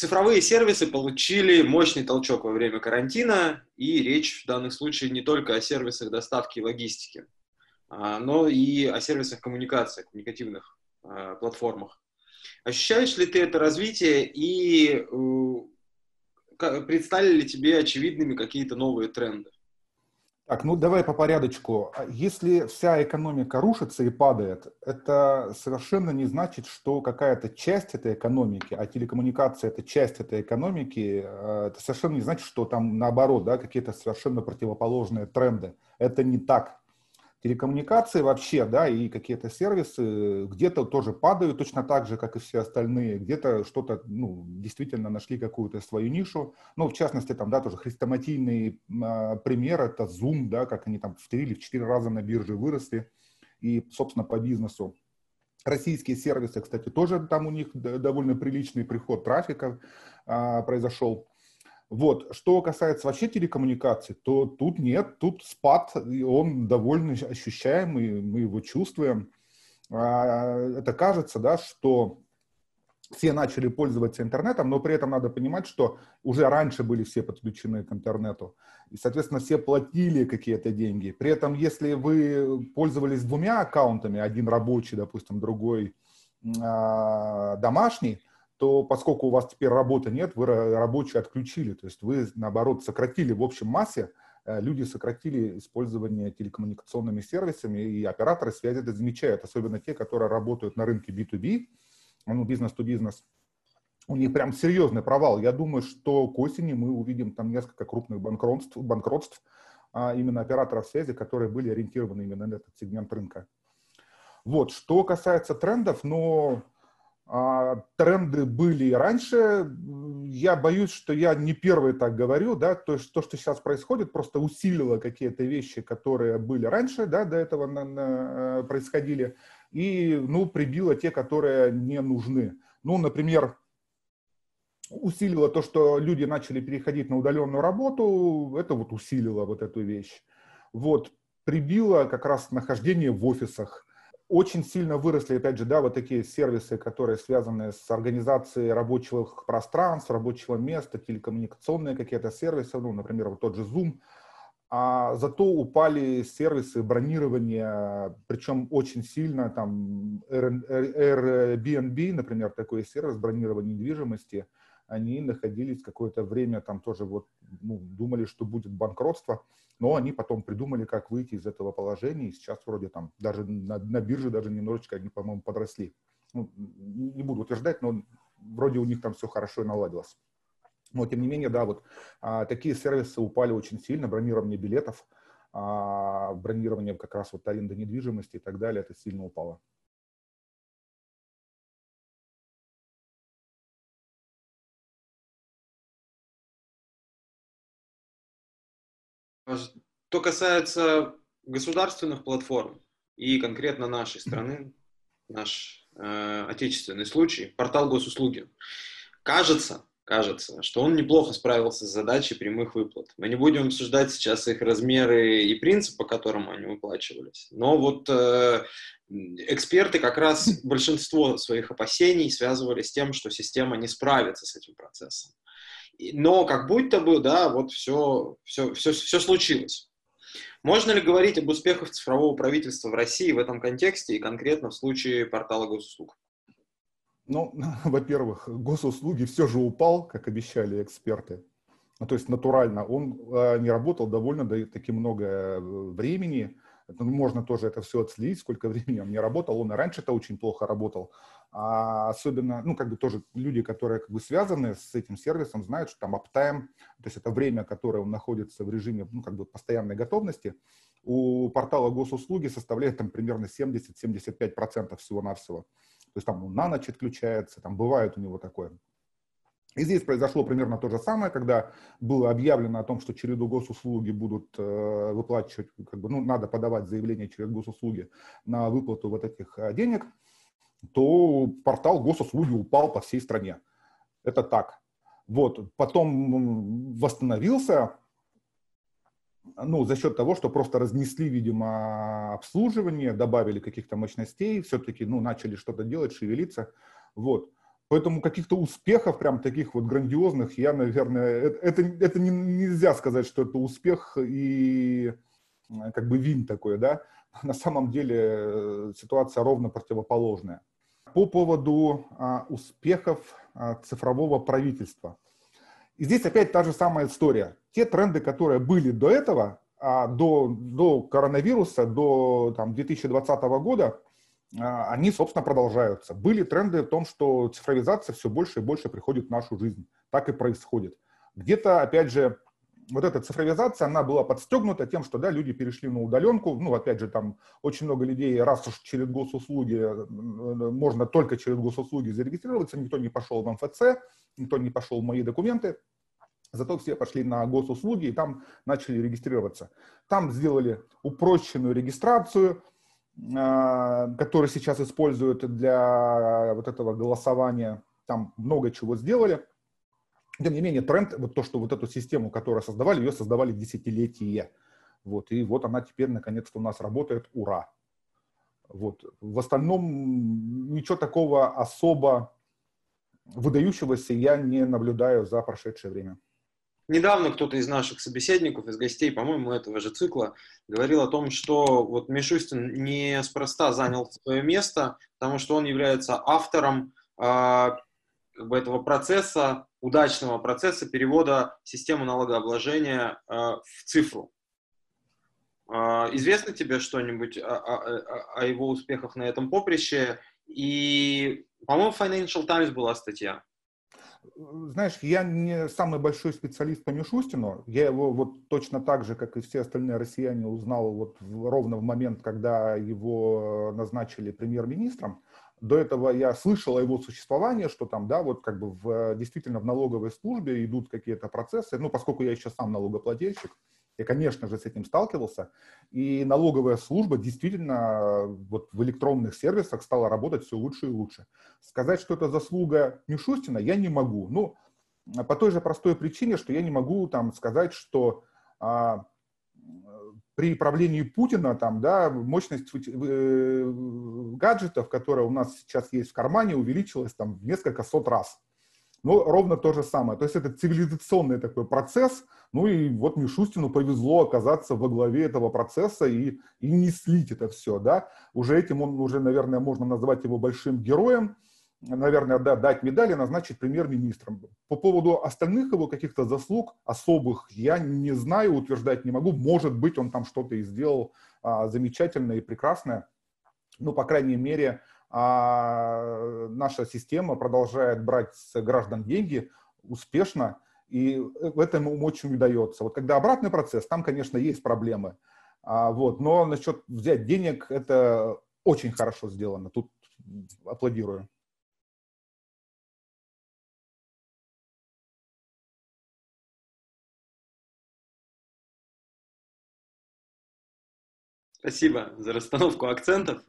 цифровые сервисы получили мощный толчок во время карантина, и речь в данном случае не только о сервисах доставки и логистики, а, но и о сервисах коммуникации, коммуникативных а, платформах. Ощущаешь ли ты это развитие и э, представили ли тебе очевидными какие-то новые тренды? Так, ну давай по порядочку. А если вся экономика рушится и падает, это совершенно не значит, что какая-то часть этой экономики, а телекоммуникация это часть этой экономики, э, это совершенно не значит, что там наоборот, да, какие-то совершенно противоположные тренды. Это не так телекоммуникации вообще, да, и какие-то сервисы где-то тоже падают точно так же, как и все остальные, где-то что-то, ну, действительно нашли какую-то свою нишу, ну, в частности, там, да, тоже хрестоматийный э, пример, это Zoom, да, как они там в три или в четыре раза на бирже выросли, и, собственно, по бизнесу. Российские сервисы, кстати, тоже там у них довольно приличный приход трафика э, произошел. Вот. Что касается вообще телекоммуникаций, то тут нет, тут спад, и он довольно ощущаемый, мы его чувствуем. А, это кажется, да, что все начали пользоваться интернетом, но при этом надо понимать, что уже раньше были все подключены к интернету, и, соответственно, все платили какие-то деньги. При этом, если вы пользовались двумя аккаунтами, один рабочий, допустим, другой э, домашний, то поскольку у вас теперь работы нет, вы рабочие отключили, то есть вы, наоборот, сократили в общем массе, э, люди сократили использование телекоммуникационными сервисами, и операторы связи это замечают, особенно те, которые работают на рынке B2B, ну, бизнес-то-бизнес, у них прям серьезный провал. Я думаю, что к осени мы увидим там несколько крупных банкротств, банкротств а именно операторов связи, которые были ориентированы именно на этот сегмент рынка. Вот, что касается трендов, но а, тренды были и раньше. Я боюсь, что я не первый так говорю, да, то есть то, что сейчас происходит, просто усилило какие-то вещи, которые были раньше, да, до этого на, на, э, происходили, и, ну, прибило те, которые не нужны. Ну, например, усилило то, что люди начали переходить на удаленную работу, это вот усилило вот эту вещь. Вот, прибило как раз нахождение в офисах, очень сильно выросли, опять же, да, вот такие сервисы, которые связаны с организацией рабочих пространств, рабочего места, телекоммуникационные какие-то сервисы, ну, например, вот тот же Zoom. А зато упали сервисы бронирования, причем очень сильно, там Airbnb, например, такой сервис бронирования недвижимости, они находились какое-то время, там тоже вот, ну, думали, что будет банкротство, но они потом придумали, как выйти из этого положения, и сейчас вроде там даже на, на бирже даже немножечко они, по-моему, подросли. Ну, не буду утверждать, но вроде у них там все хорошо и наладилось. Но, тем не менее, да, вот а, такие сервисы упали очень сильно, бронирование билетов, а, бронирование как раз вот аренды недвижимости и так далее, это сильно упало. Что касается государственных платформ и конкретно нашей страны, наш э, отечественный случай, портал госуслуги, кажется, кажется, что он неплохо справился с задачей прямых выплат. Мы не будем обсуждать сейчас их размеры и принцип, по которому они выплачивались. Но вот э, эксперты как раз большинство своих опасений связывали с тем, что система не справится с этим процессом. Но как будто бы, да, вот все, все, все, все случилось. Можно ли говорить об успехах цифрового правительства в России в этом контексте и конкретно в случае портала госуслуг? Ну, во-первых, госуслуги все же упал, как обещали эксперты. Ну, то есть натурально. Он э, не работал довольно таки много э, времени. Ну, можно тоже это все отследить, сколько времени он не работал. Он и раньше-то очень плохо работал. А особенно, ну, как бы тоже люди, которые как бы связаны с этим сервисом, знают, что там uptime, то есть это время, которое он находится в режиме, ну, как бы постоянной готовности, у портала госуслуги составляет там примерно 70-75% всего-навсего. То есть там он на ночь отключается, там бывает у него такое. И здесь произошло примерно то же самое, когда было объявлено о том, что череду госуслуги будут э, выплачивать, как бы, ну, надо подавать заявление через госуслуги на выплату вот этих э, денег – то портал госуслуги упал по всей стране. Это так. Вот. Потом восстановился, ну, за счет того, что просто разнесли, видимо, обслуживание, добавили каких-то мощностей, все-таки, ну, начали что-то делать, шевелиться. Вот. Поэтому каких-то успехов, прям таких вот грандиозных, я, наверное, это, это не, нельзя сказать, что это успех и как бы вин такой, да. На самом деле э, ситуация ровно противоположная. По поводу а, успехов а, цифрового правительства. И здесь опять та же самая история. Те тренды, которые были до этого, а, до, до коронавируса, до там, 2020 года, они, собственно, продолжаются. Были тренды в том, что цифровизация все больше и больше приходит в нашу жизнь. Так и происходит. Где-то, опять же, вот эта цифровизация, она была подстегнута тем, что да, люди перешли на удаленку. Ну, опять же, там очень много людей, раз уж через госуслуги, э, можно только через госуслуги зарегистрироваться, никто не пошел в МФЦ, никто не пошел в мои документы. Зато все пошли на госуслуги и там начали регистрироваться. Там сделали упрощенную регистрацию, а, который сейчас используют для вот этого голосования. Там много чего сделали. Тем не менее, тренд, вот то, что вот эту систему, которую создавали, ее создавали десятилетия. Вот, и вот она теперь наконец-то у нас работает, ура. Вот. В остальном ничего такого особо выдающегося я не наблюдаю за прошедшее время. Недавно кто-то из наших собеседников, из гостей, по-моему, этого же цикла, говорил о том, что вот Мишустин неспроста занял свое место, потому что он является автором как бы этого процесса, удачного процесса перевода системы налогообложения э, в цифру. Э, известно тебе что-нибудь о, о, о его успехах на этом поприще? И, по-моему, Financial Times была статья знаешь, я не самый большой специалист по Мишустину. Я его вот точно так же, как и все остальные россияне, узнал вот ровно в момент, когда его назначили премьер-министром. До этого я слышал о его существовании, что там, да, вот как бы в, действительно в налоговой службе идут какие-то процессы. Ну, поскольку я еще сам налогоплательщик, я, конечно же, с этим сталкивался. И налоговая служба действительно вот в электронных сервисах стала работать все лучше и лучше. Сказать, что это заслуга Мишустина, я не могу. Ну, по той же простой причине, что я не могу там сказать, что а, при правлении Путина там, да, мощность э, гаджетов, которые у нас сейчас есть в кармане, увеличилась там в несколько сот раз. Ну, ровно то же самое. То есть это цивилизационный такой процесс. Ну и вот Мишустину повезло оказаться во главе этого процесса и, и не слить это все, да. Уже этим он, уже, наверное, можно назвать его большим героем. Наверное, да, дать медали, назначить премьер-министром. По поводу остальных его каких-то заслуг особых я не знаю, утверждать не могу. Может быть, он там что-то и сделал а, замечательное и прекрасное. Ну, по крайней мере, а наша система продолжает брать с граждан деньги успешно, и в этом ему очень удается. Вот когда обратный процесс, там, конечно, есть проблемы. А, вот, но насчет взять денег, это очень хорошо сделано. Тут аплодирую. Спасибо за расстановку акцентов.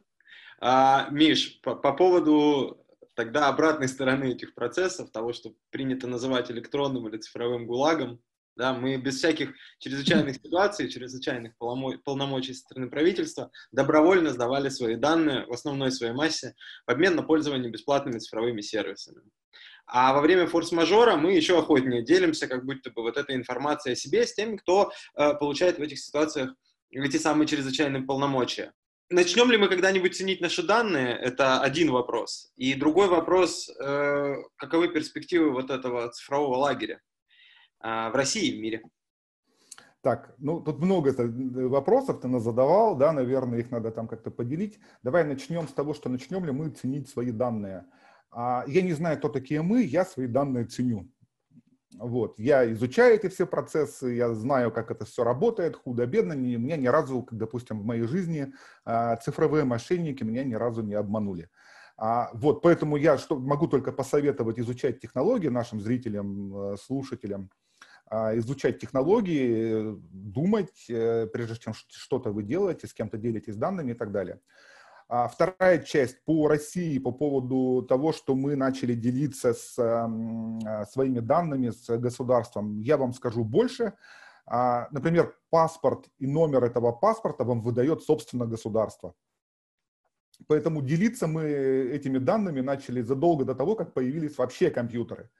А, Миш, по, по поводу тогда обратной стороны этих процессов, того, что принято называть электронным или цифровым гулагом, да, мы без всяких чрезвычайных ситуаций, чрезвычайных полномочий со стороны правительства добровольно сдавали свои данные в основной своей массе в обмен на пользование бесплатными цифровыми сервисами. А во время форс-мажора мы еще охотнее делимся, как будто бы вот эта информация о себе с теми, кто э, получает в этих ситуациях эти самые чрезвычайные полномочия. Начнем ли мы когда-нибудь ценить наши данные? Это один вопрос. И другой вопрос, э, каковы перспективы вот этого цифрового лагеря э, в России и в мире? Так, ну тут много вопросов ты нас задавал, да, наверное, их надо там как-то поделить. Давай начнем с того, что начнем ли мы ценить свои данные. А, я не знаю, кто такие мы, я свои данные ценю. Вот. Я изучаю эти все процессы, я знаю, как это все работает, худо-бедно. Не, меня ни разу, допустим, в моей жизни а, цифровые мошенники меня ни разу не обманули. А, вот, поэтому я могу только посоветовать изучать технологии нашим зрителям, э, слушателям, а, изучать технологии, думать, э, прежде чем что-то вы делаете, с кем-то делитесь данными и так далее. А вторая часть по России по поводу того, что мы начали делиться с а, своими данными с государством, я вам скажу больше. А, например, паспорт и номер этого паспорта вам выдает собственно государство. Поэтому делиться мы этими данными начали задолго до того, как появились вообще компьютеры.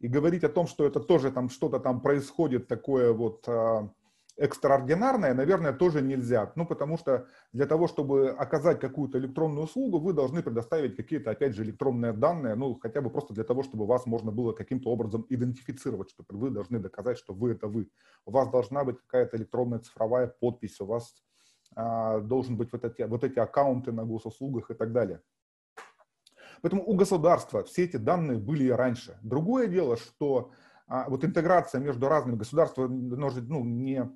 И говорить о том, что это тоже там что-то там происходит такое вот а, экстраординарное, наверное, тоже нельзя. Ну, потому что для того, чтобы оказать какую-то электронную услугу, вы должны предоставить какие-то, опять же, электронные данные, ну, хотя бы просто для того, чтобы вас можно было каким-то образом идентифицировать, чтобы вы должны доказать, что вы это вы. У вас должна быть какая-то электронная цифровая подпись, у вас а, должен быть вот эти, вот эти аккаунты на госуслугах и так далее. Поэтому у государства все эти данные были и раньше. Другое дело, что а, вот интеграция между разными государствами ну, не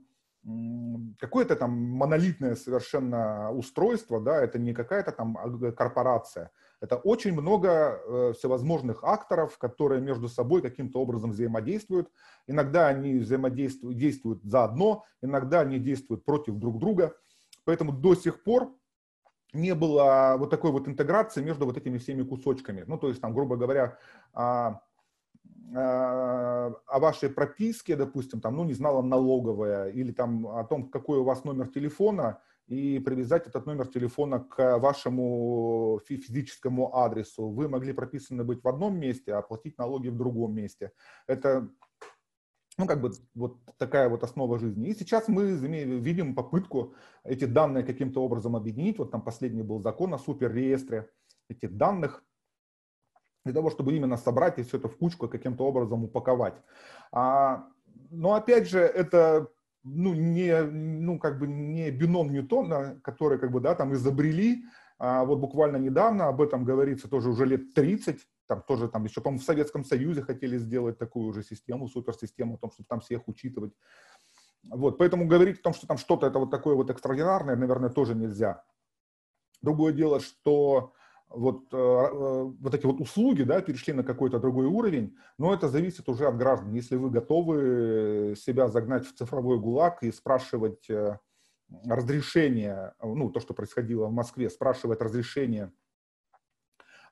какое-то там монолитное совершенно устройство, да, это не какая-то там корпорация, это очень много э, всевозможных акторов, которые между собой каким-то образом взаимодействуют. Иногда они взаимодействуют действуют заодно, иногда они действуют против друг друга. Поэтому до сих пор не было вот такой вот интеграции между вот этими всеми кусочками. Ну, то есть, там, грубо говоря, а, о вашей прописке, допустим, там, ну, не знала налоговая, или там о том, какой у вас номер телефона, и привязать этот номер телефона к вашему физическому адресу. Вы могли прописаны быть в одном месте, а оплатить налоги в другом месте. Это ну, как бы вот такая вот основа жизни. И сейчас мы видим попытку эти данные каким-то образом объединить. Вот там последний был закон о суперреестре этих данных для того, чтобы именно собрать и все это в кучку каким-то образом упаковать. А, но опять же, это ну, не, ну, как бы не бином Ньютона, который как бы, да, там изобрели, а вот буквально недавно об этом говорится тоже уже лет 30, там тоже там еще, по-моему, в Советском Союзе хотели сделать такую же систему, суперсистему, о том, чтобы там всех учитывать. Вот, поэтому говорить о том, что там что-то это вот такое вот экстраординарное, наверное, тоже нельзя. Другое дело, что вот, э, э, вот эти вот услуги да, перешли на какой-то другой уровень, но это зависит уже от граждан. Если вы готовы себя загнать в цифровой гулаг и спрашивать э, разрешение, ну, то, что происходило в Москве, спрашивать разрешение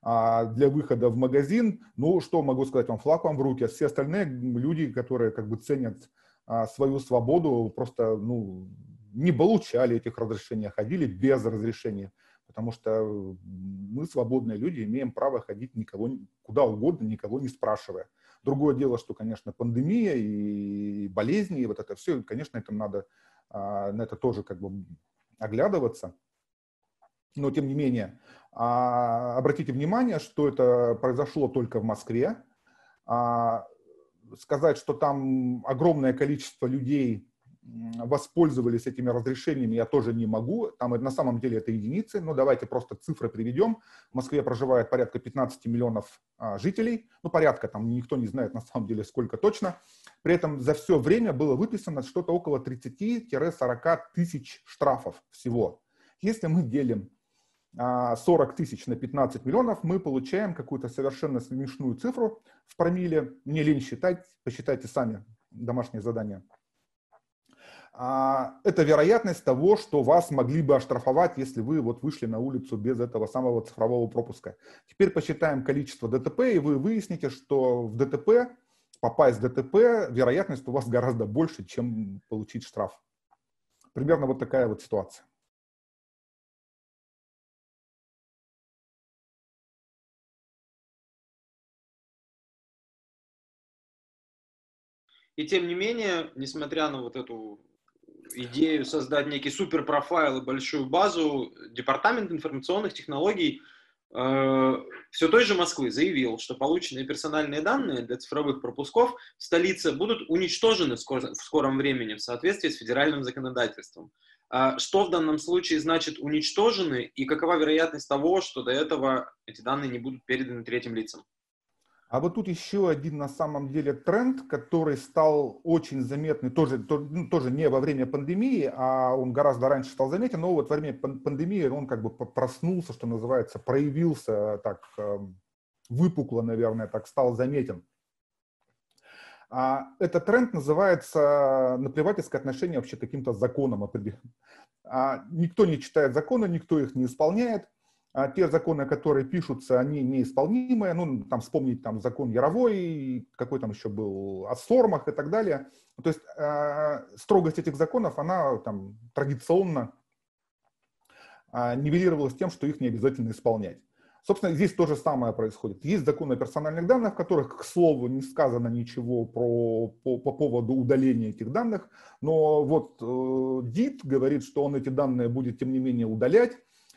а, для выхода в магазин, ну, что могу сказать вам, флаг вам в руки, а все остальные люди, которые как бы ценят а, свою свободу, просто, ну, не получали этих разрешений, а ходили без разрешения потому что мы, свободные люди, имеем право ходить никого, куда угодно, никого не спрашивая. Другое дело, что, конечно, пандемия и болезни, и вот это все, конечно, этим надо, а, на это тоже как бы оглядываться. Но, тем не менее, а, обратите внимание, что это произошло только в Москве. А, сказать, что там огромное количество людей воспользовались этими разрешениями, я тоже не могу. Там на самом деле это единицы, но давайте просто цифры приведем. В Москве проживает порядка 15 миллионов а, жителей, ну порядка, там никто не знает на самом деле сколько точно. При этом за все время было выписано что-то около 30-40 тысяч штрафов всего. Если мы делим 40 а, тысяч на 15 миллионов, мы получаем какую-то совершенно смешную цифру в промилле. Не лень считать, посчитайте сами домашнее задание. А, это вероятность того, что вас могли бы оштрафовать, если вы вот вышли на улицу без этого самого цифрового пропуска. Теперь посчитаем количество ДТП, и вы выясните, что в ДТП, попасть в ДТП, вероятность у вас гораздо больше, чем получить штраф. Примерно вот такая вот ситуация. И тем не менее, несмотря на вот эту идею создать некий суперпрофайл и большую базу, Департамент информационных технологий э, все той же Москвы заявил, что полученные персональные данные для цифровых пропусков в столице будут уничтожены в, скор в скором времени в соответствии с федеральным законодательством. А что в данном случае значит уничтожены и какова вероятность того, что до этого эти данные не будут переданы третьим лицам? А вот тут еще один на самом деле тренд, который стал очень заметный, тоже, ну, тоже не во время пандемии, а он гораздо раньше стал заметен, но вот во время пандемии он как бы проснулся, что называется, проявился так эм, выпукло, наверное, так стал заметен. А этот тренд называется наплевательское отношение вообще каким-то законам. А никто не читает законы, никто их не исполняет а те законы, которые пишутся, они неисполнимые. Ну, там вспомнить там закон Яровой, какой там еще был, о сормах и так далее. То есть э, строгость этих законов, она там традиционно а, нивелировалось тем, что их не обязательно исполнять. Собственно, здесь то же самое происходит. Есть закон о персональных данных, в которых, к слову, не сказано ничего про, по, по поводу удаления этих данных, но вот э, ДИТ говорит, что он эти данные будет, тем не менее, удалять.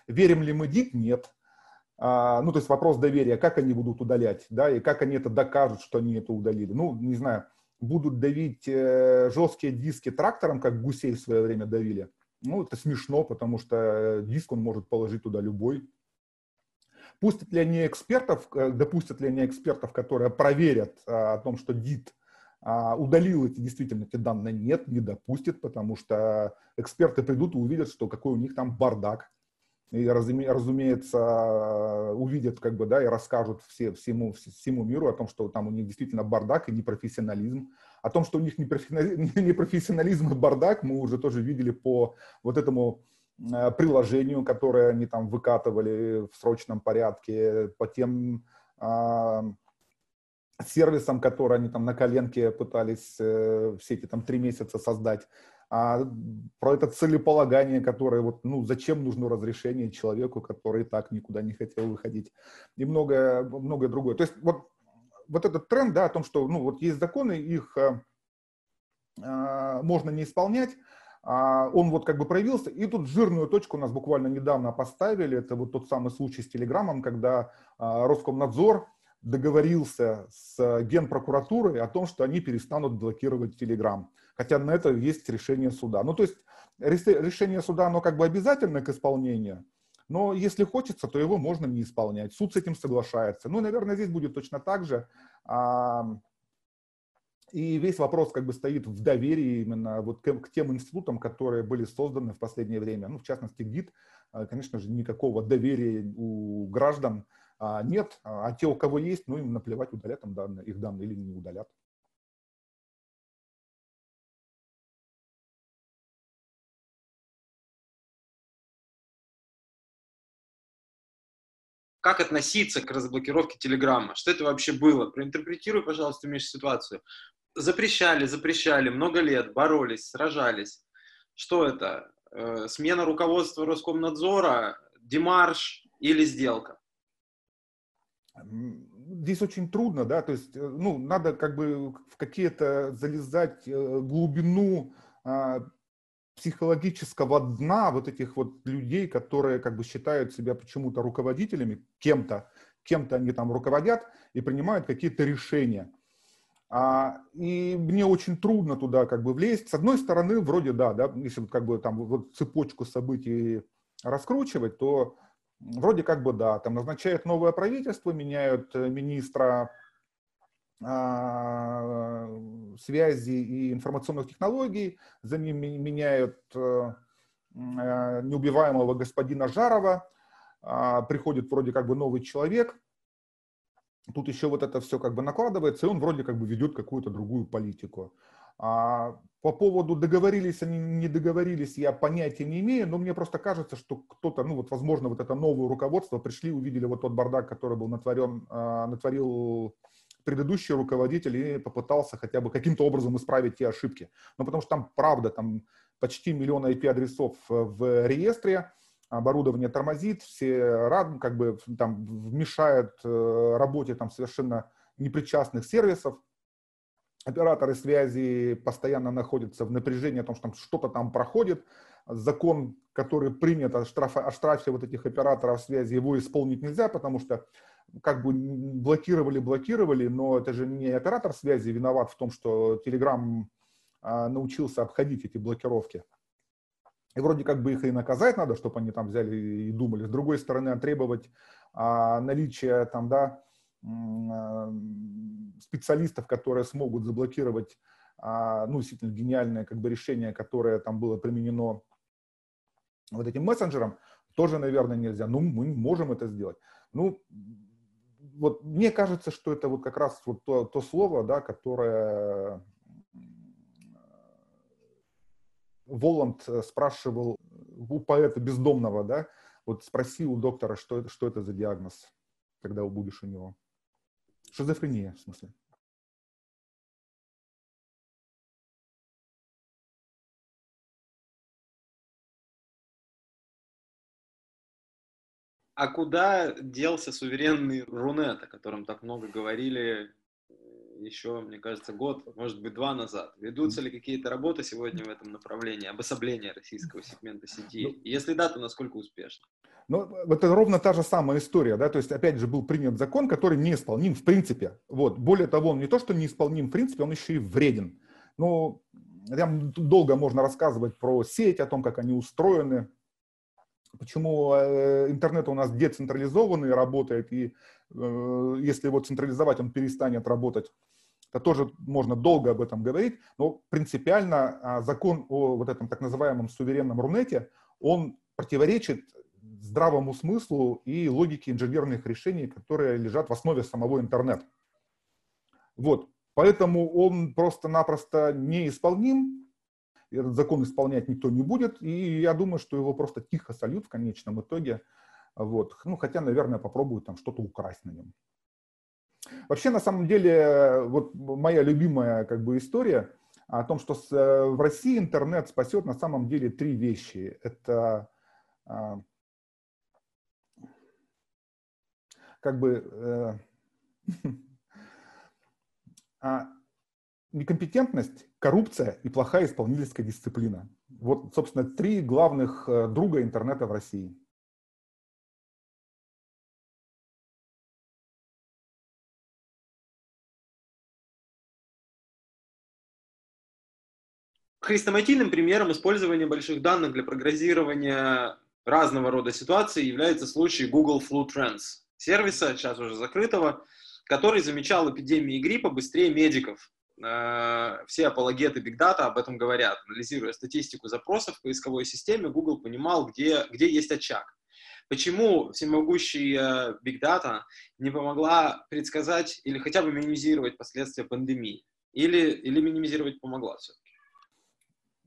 Верим ли мы ДИТ? Нет. А, ну, то есть вопрос доверия, как они будут удалять, да, и как они это докажут, что они это удалили. Ну, не знаю, будут давить э, жесткие диски трактором, как гусей в свое время давили. Ну, это смешно, потому что диск он может положить туда любой. Пустят ли они экспертов, э, допустят ли они экспертов, которые проверят а, о том, что ДИТ а, удалил эти действительно эти данные? Нет, не допустит, потому что эксперты придут и увидят, что какой у них там бардак и, разумеется, увидят, как бы, да, и расскажут все, всему, всему миру о том, что там у них действительно бардак и непрофессионализм. О том, что у них непрофессионализм и бардак, мы уже тоже видели по вот этому э, приложению, которое они там выкатывали в срочном порядке, по тем а, сервисам, которые они там на коленке пытались э, все эти там три месяца создать а про это целеполагание, которое вот, ну, зачем нужно разрешение человеку, который так никуда не хотел выходить, и многое, многое другое. То есть вот, вот этот тренд, да, о том, что, ну, вот есть законы, их а, а, можно не исполнять, а, он вот как бы проявился, и тут жирную точку у нас буквально недавно поставили, это вот тот самый случай с Телеграмом, когда а, Роскомнадзор договорился с Генпрокуратурой о том, что они перестанут блокировать Телеграм хотя на это есть решение суда. Ну, то есть решение суда, оно как бы обязательно к исполнению, но если хочется, то его можно не исполнять. Суд с этим соглашается. Ну, наверное, здесь будет точно так же. И весь вопрос как бы стоит в доверии именно вот к, к тем институтам, которые были созданы в последнее время. Ну, в частности, ГИД, а, конечно же, никакого доверия у граждан а, нет. А те, у кого есть, ну, им наплевать, удалят им данные, их данные или не удалят. Как относиться к разблокировке Телеграма, что это вообще было. Проинтерпретируй, пожалуйста, Миша, ситуацию. Запрещали, запрещали, много лет, боролись, сражались. Что это? Э, смена руководства Роскомнадзора, демарш или сделка? Здесь очень трудно, да, то есть, э, ну, надо как бы в какие-то залезать э, глубину а, психологического дна вот этих вот людей, которые как бы считают себя почему-то руководителями, кем-то, кем-то они там руководят и принимают какие-то решения. А, и мне очень трудно туда как бы влезть. С одной стороны, вроде да, да, если как бы там вот цепочку событий раскручивать, то вроде как бы да, там назначают новое правительство, меняют э, министра связи и информационных технологий, за ним меняют э, э, неубиваемого господина Жарова, а, приходит вроде как бы новый человек, тут еще вот это все как бы накладывается, и он вроде как бы ведет какую-то другую политику. А по поводу договорились они, не договорились, я понятия не имею, но мне просто кажется, что кто-то, ну вот возможно вот это новое руководство пришли, увидели вот тот бардак, который был натворен, натворил предыдущий руководитель и попытался хотя бы каким-то образом исправить те ошибки. Ну, потому что там, правда, там почти миллион IP-адресов э, в реестре, оборудование тормозит, все рад, как бы там вмешают э, работе там совершенно непричастных сервисов. Операторы связи постоянно находятся в напряжении о том, что там что-то там проходит. Закон, который принят о штрафе, о штрафе вот этих операторов связи, его исполнить нельзя, потому что как бы блокировали, блокировали, но это же не оператор связи виноват в том, что Telegram а, научился обходить эти блокировки. И вроде как бы их и наказать надо, чтобы они там взяли и думали. С другой стороны, требовать а, наличия там, да, а, специалистов, которые смогут заблокировать, а, ну, действительно гениальное как бы решение, которое там было применено вот этим мессенджером, тоже, наверное, нельзя. Ну, мы можем это сделать. Ну, вот мне кажется, что это вот как раз вот то, то слово, да, которое Воланд спрашивал у поэта бездомного, да, вот спроси у доктора, что это, что это за диагноз, когда будешь у него. Шизофрения, в смысле. А куда делся суверенный Рунет, о котором так много говорили еще, мне кажется, год, может быть, два назад. Ведутся ли какие-то работы сегодня в этом направлении, обособления российского сегмента сети? Ну, Если да, то насколько успешно? Ну, это ровно та же самая история, да, то есть, опять же, был принят закон, который неисполним в принципе. Вот, более того, он не то, что неисполним в принципе, он еще и вреден. Ну, там долго можно рассказывать про сеть, о том, как они устроены, почему э, интернет у нас децентрализованный работает, и э, если его централизовать, он перестанет работать. Это тоже можно долго об этом говорить, но принципиально а, закон о вот этом так называемом суверенном Рунете, он противоречит здравому смыслу и логике инженерных решений, которые лежат в основе самого интернета. Вот. Поэтому он просто-напросто неисполним, этот закон исполнять никто не будет, и я думаю, что его просто тихо сольют в конечном итоге. Вот. Ну, хотя, наверное, попробуют там что-то украсть на нем. Вообще, на самом деле, вот моя любимая как бы история о том, что с, в России интернет спасет на самом деле три вещи. Это а, как бы э, а, некомпетентность, коррупция и плохая исполнительская дисциплина. Вот, собственно, три главных э, друга интернета в России. Хрестоматийным примером использования больших данных для прогнозирования разного рода ситуаций является случай Google Flu Trends, сервиса, сейчас уже закрытого, который замечал эпидемии гриппа быстрее медиков. Э, все апологеты Big Data об этом говорят. Анализируя статистику запросов в поисковой системе, Google понимал, где, где есть очаг. Почему всемогущий э, Big Data не помогла предсказать или хотя бы минимизировать последствия пандемии? Или, или минимизировать помогла все-таки?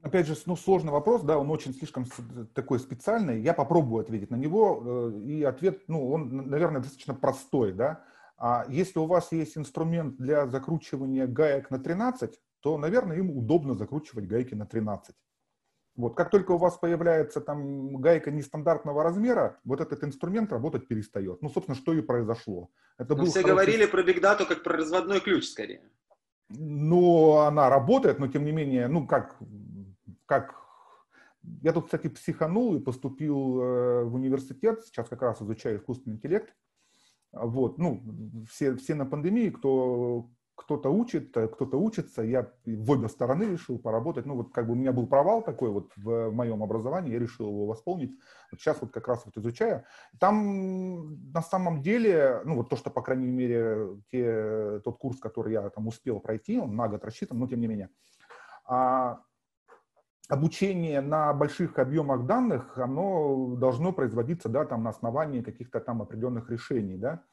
Опять же, ну, сложный вопрос, да, он очень слишком такой специальный. Я попробую ответить на него, э, и ответ, ну, он, наверное, достаточно простой, да. А если у вас есть инструмент для закручивания гаек на 13, то, наверное, им удобно закручивать гайки на 13. Вот, как только у вас появляется там гайка нестандартного размера, вот этот инструмент работать перестает. Ну, собственно, что и произошло. Это но все хороший... говорили про Data как про разводной ключ, скорее. Ну, она работает, но тем не менее, ну, как, как... Я тут, кстати, психанул и поступил э, в университет, сейчас как раз изучаю искусственный интеллект. Вот, ну, все, все на пандемии, кто, кто-то учит, кто-то учится, я в обе стороны решил поработать. Ну, вот как бы у меня был провал такой вот в моем образовании, я решил его восполнить. Вот сейчас вот как раз вот изучаю. Там на самом деле, ну, вот то, что, по крайней мере, те, тот курс, который я там успел пройти, он на год рассчитан, но тем не менее, а, обучение на больших объемах данных, оно должно производиться, да, там на основании каких-то там определенных решений, да.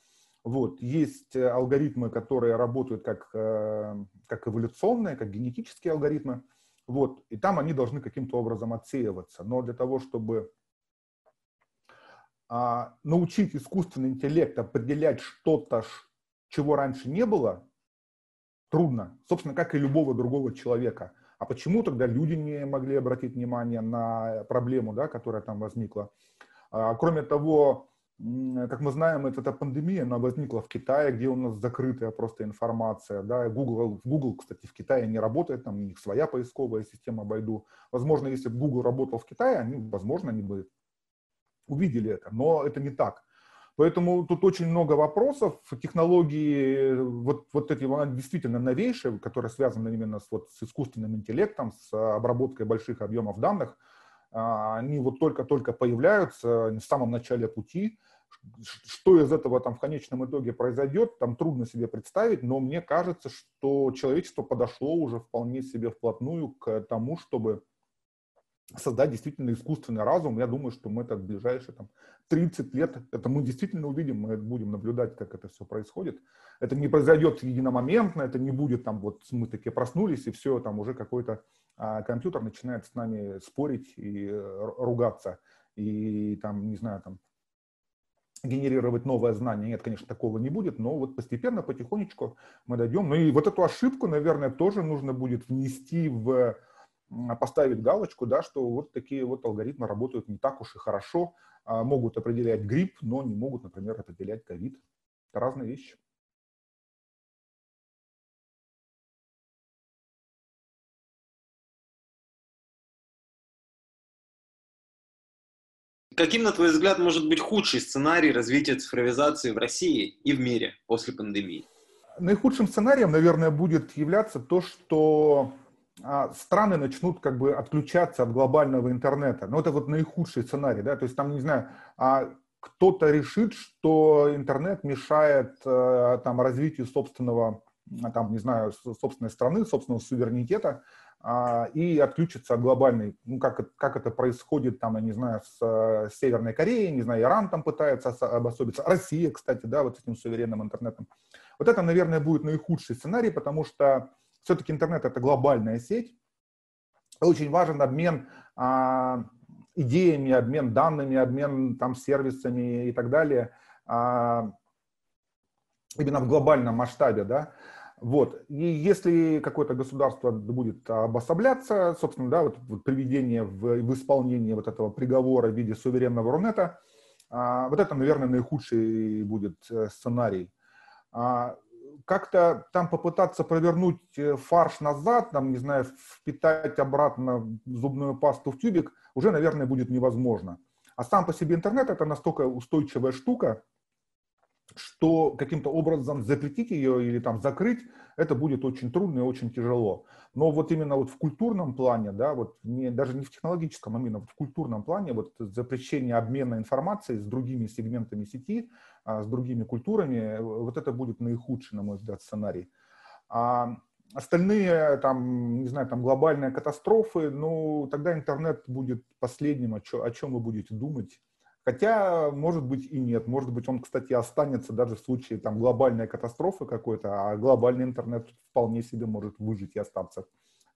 Вот, есть э, алгоритмы, которые работают как, э, как эволюционные, как генетические алгоритмы, вот, и там они должны каким-то образом отсеиваться. Но для того, чтобы а, научить искусственный интеллект определять что-то, чего раньше не было, трудно. Собственно, как и любого другого человека – а почему тогда люди не могли обратить внимание на проблему, да, которая там возникла? А, кроме того, как мы знаем, эта, эта пандемия, она возникла в Китае, где у нас закрытая просто информация. Да. Google, Google, кстати, в Китае не работает, там у них своя поисковая система Байду. Возможно, если бы Google работал в Китае, они, возможно, они бы увидели это, но это не так. Поэтому тут очень много вопросов. Технологии, вот, вот эти действительно новейшие, которые связаны именно с, вот, с искусственным интеллектом, с обработкой больших объемов данных, а, они вот только-только появляются в самом начале пути. Что из этого там в конечном итоге произойдет, там трудно себе представить, но мне кажется, что человечество подошло уже вполне себе вплотную к тому, чтобы создать действительно искусственный разум. Я думаю, что мы это в ближайшие там, 30 лет, это мы действительно увидим, мы будем наблюдать, как это все происходит. Это не произойдет единомоментно, это не будет там вот мы такие проснулись, и все, там уже какой-то а, компьютер начинает с нами спорить и э, ругаться, и там, не знаю, там генерировать новое знание. Нет, конечно, такого не будет, но вот постепенно, потихонечку мы дойдем. Ну и вот эту ошибку, наверное, тоже нужно будет внести в поставить галочку, да, что вот такие вот алгоритмы работают не так уж и хорошо, а могут определять грипп, но не могут, например, определять ковид. Это разные вещи. Каким, на твой взгляд, может быть худший сценарий развития цифровизации в России и в мире после пандемии? Наихудшим сценарием, наверное, будет являться то, что страны начнут как бы отключаться от глобального интернета. Ну, это вот наихудший сценарий, да, то есть там, не знаю, а кто-то решит, что интернет мешает э, там развитию собственного, там, не знаю, собственной страны, собственного суверенитета, а, и отключится от глобальной, ну, как, как это происходит, там, я не знаю, с, с Северной Кореей, не знаю, Иран там пытается обособиться, Россия, кстати, да, вот с этим суверенным интернетом. Вот это, наверное, будет наихудший сценарий, потому что все-таки интернет – это глобальная сеть, очень важен обмен а, идеями, обмен данными, обмен там сервисами и так далее, а, именно в глобальном масштабе, да, вот. И если какое-то государство будет обособляться, собственно, да, вот, вот приведение в, в исполнение вот этого приговора в виде суверенного Рунета, а, вот это, наверное, наихудший будет э, сценарий. А, как-то там попытаться провернуть э, фарш назад, там, не знаю, впитать обратно зубную пасту в тюбик, уже, наверное, будет невозможно. А сам по себе интернет это настолько устойчивая штука, что каким-то образом запретить ее или там закрыть, это будет очень трудно и очень тяжело. Но вот именно вот в культурном плане, да, вот не, даже не в технологическом, а именно в культурном плане, вот запрещение обмена информацией с другими сегментами сети, а, с другими культурами, вот это будет наихудший, на мой взгляд, сценарий. А остальные, там, не знаю, там глобальные катастрофы, ну, тогда интернет будет последним, о, чё, о чем вы будете думать Хотя, может быть, и нет. Может быть, он, кстати, останется даже в случае там, глобальной катастрофы какой-то, а глобальный интернет вполне себе может выжить и остаться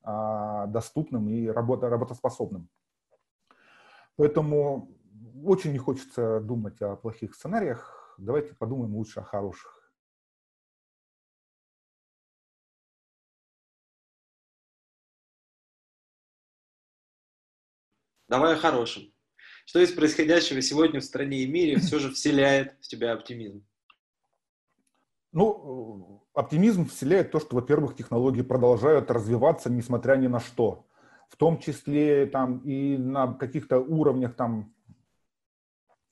а, доступным и работа, работоспособным. Поэтому очень не хочется думать о плохих сценариях. Давайте подумаем лучше о хороших. Давай о хорошем. Что из происходящего сегодня в стране и мире все же вселяет в тебя оптимизм? Ну, оптимизм вселяет то, что, во-первых, технологии продолжают развиваться, несмотря ни на что. В том числе там и на каких-то уровнях там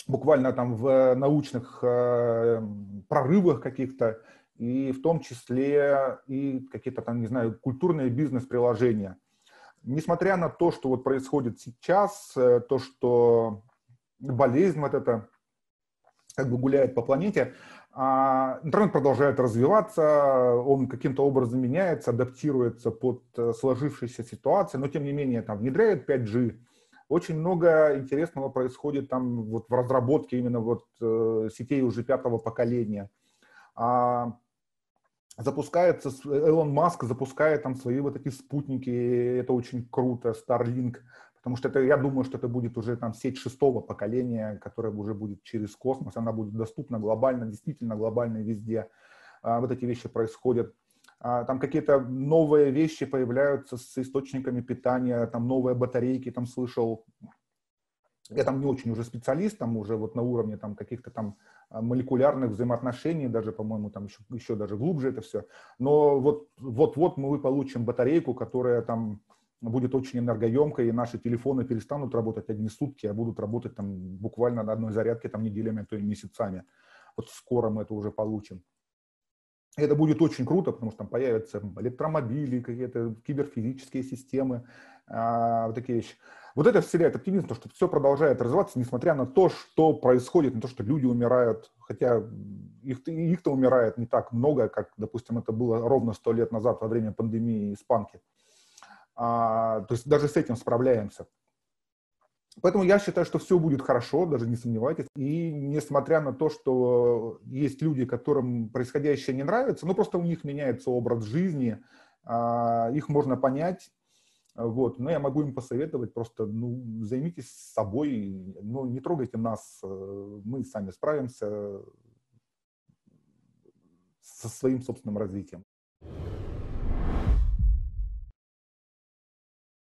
буквально там в научных э, прорывах каких-то, и в том числе и какие-то там, не знаю, культурные бизнес-приложения несмотря на то, что вот происходит сейчас, э, то, что болезнь вот эта как бы гуляет по планете, а, интернет продолжает развиваться, он каким-то образом меняется, адаптируется под э, сложившуюся ситуацию, но тем не менее там внедряют 5G, очень много интересного происходит там вот в разработке именно вот э, сетей уже пятого поколения. А, запускается, Элон Маск запускает там свои вот эти спутники, это очень круто, Starlink, потому что это, я думаю, что это будет уже там сеть шестого поколения, которая уже будет через космос, она будет доступна глобально, действительно глобально везде. А, вот эти вещи происходят. А, там какие-то новые вещи появляются с источниками питания, там новые батарейки, там слышал, я там не очень уже специалист, там уже вот на уровне там каких-то там а, молекулярных взаимоотношений, даже, по-моему, там еще, еще даже глубже это все. Но вот, вот-вот мы получим батарейку, которая там будет очень энергоемкой, и наши телефоны перестанут работать одни сутки, а будут работать там буквально на одной зарядке там неделями, а то и месяцами. Вот скоро мы это уже получим. Это будет очень круто, потому что там появятся электромобили, какие-то киберфизические системы, а, вот такие вещи. Вот это вселяет оптимизм, то, что все продолжает развиваться, несмотря на то, что происходит, на то, что люди умирают, хотя их, их-то умирает не так много, как, допустим, это было ровно сто лет назад во время пандемии испанки. А, то есть даже с этим справляемся. Поэтому я считаю, что все будет хорошо, даже не сомневайтесь. И несмотря на то, что есть люди, которым происходящее не нравится, ну просто у них меняется образ жизни, а, их можно понять, вот. Но я могу им посоветовать просто, ну, займитесь собой, ну, не трогайте нас, э, мы сами справимся со своим собственным развитием.